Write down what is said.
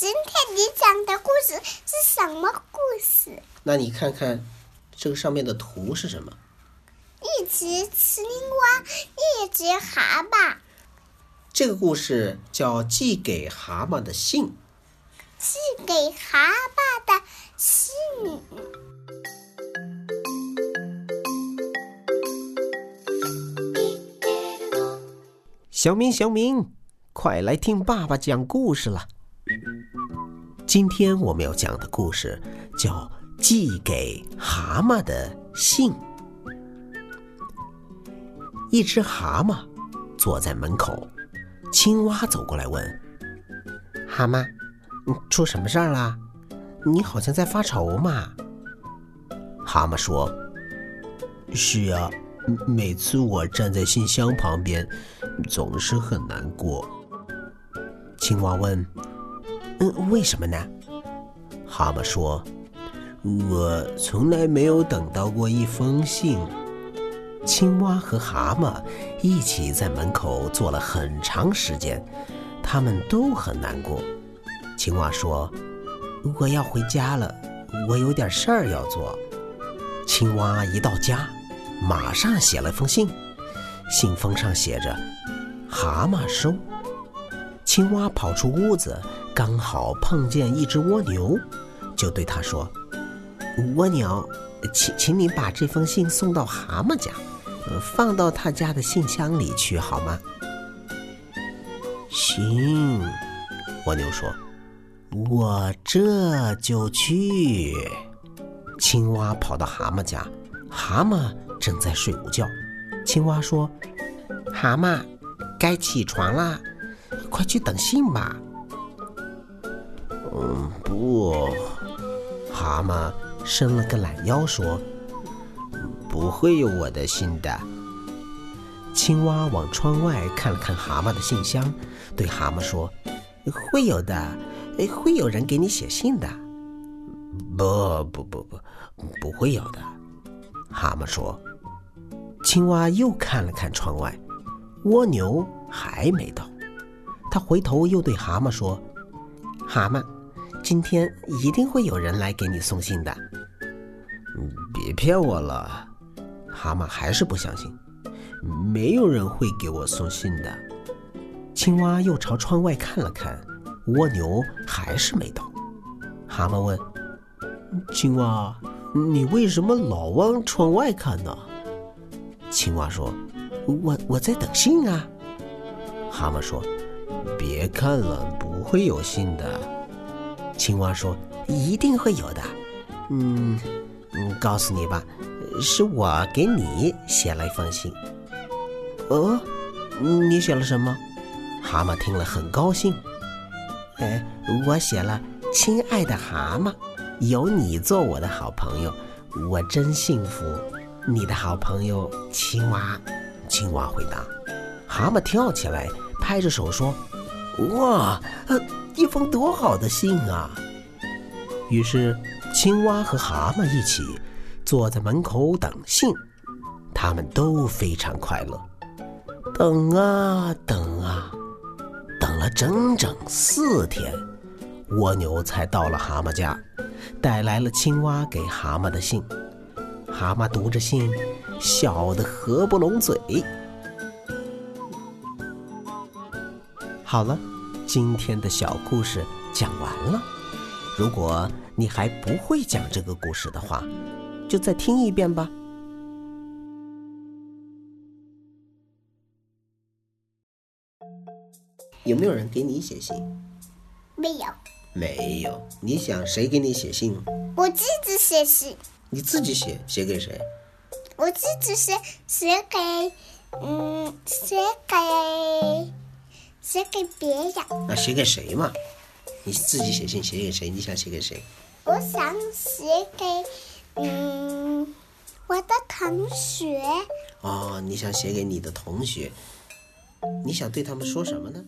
今天你讲的故事是什么故事？那你看看，这个上面的图是什么？一只青蛙，一只蛤蟆。这个故事叫《寄给蛤蟆的信》。寄给蛤蟆的信。小明，小明，快来听爸爸讲故事了。今天我们要讲的故事叫《寄给蛤蟆的信》。一只蛤蟆坐在门口，青蛙走过来问：“蛤蟆，出什么事儿啦？你好像在发愁嘛。”蛤蟆说：“是呀。”每次我站在信箱旁边，总是很难过。青蛙问：“嗯，为什么呢？”蛤蟆说：“我从来没有等到过一封信。”青蛙和蛤蟆一起在门口坐了很长时间，他们都很难过。青蛙说：“我要回家了，我有点事儿要做。”青蛙一到家。马上写了封信，信封上写着“蛤蟆收”。青蛙跑出屋子，刚好碰见一只蜗牛，就对他说：“蜗牛，请请你把这封信送到蛤蟆家，放到他家的信箱里去，好吗？”“行。”蜗牛说，“我这就去。”青蛙跑到蛤蟆家，蛤蟆。正在睡午觉，青蛙说：“蛤蟆，该起床啦，快去等信吧。”“嗯，不。”蛤蟆伸了个懒腰说：“不会有我的信的。”青蛙往窗外看了看蛤蟆的信箱，对蛤蟆说：“会有的，会有人给你写信的。”“不不不不，不会有的。”蛤蟆说。青蛙又看了看窗外，蜗牛还没到。他回头又对蛤蟆说：“蛤蟆，今天一定会有人来给你送信的。”“别骗我了。”蛤蟆还是不相信。“没有人会给我送信的。”青蛙又朝窗外看了看，蜗牛还是没到。蛤蟆问：“青蛙，你为什么老往窗外看呢？”青蛙说：“我我在等信啊。”蛤蟆说：“别看了，不会有信的。”青蛙说：“一定会有的。”嗯，嗯告诉你吧，是我给你写了一封信。哦，你写了什么？蛤蟆听了很高兴。哎，我写了：“亲爱的蛤蟆，有你做我的好朋友，我真幸福。”你的好朋友青蛙，青蛙回答。蛤蟆跳起来，拍着手说：“哇，一封多好的信啊！”于是，青蛙和蛤蟆一起坐在门口等信，他们都非常快乐。等啊等啊，等了整整四天，蜗牛才到了蛤蟆家，带来了青蛙给蛤蟆的信。蛤蟆读着信，笑得合不拢嘴。好了，今天的小故事讲完了。如果你还不会讲这个故事的话，就再听一遍吧。有没有人给你写信？没有。没有。你想谁给你写信？我自己写信。你自己写，写给谁？我自己写，写给，嗯，写给，写给别人。那写给谁嘛？你自己写信，写给谁？你想写给谁？我想写给，嗯，我的同学。哦，你想写给你的同学？你想对他们说什么呢？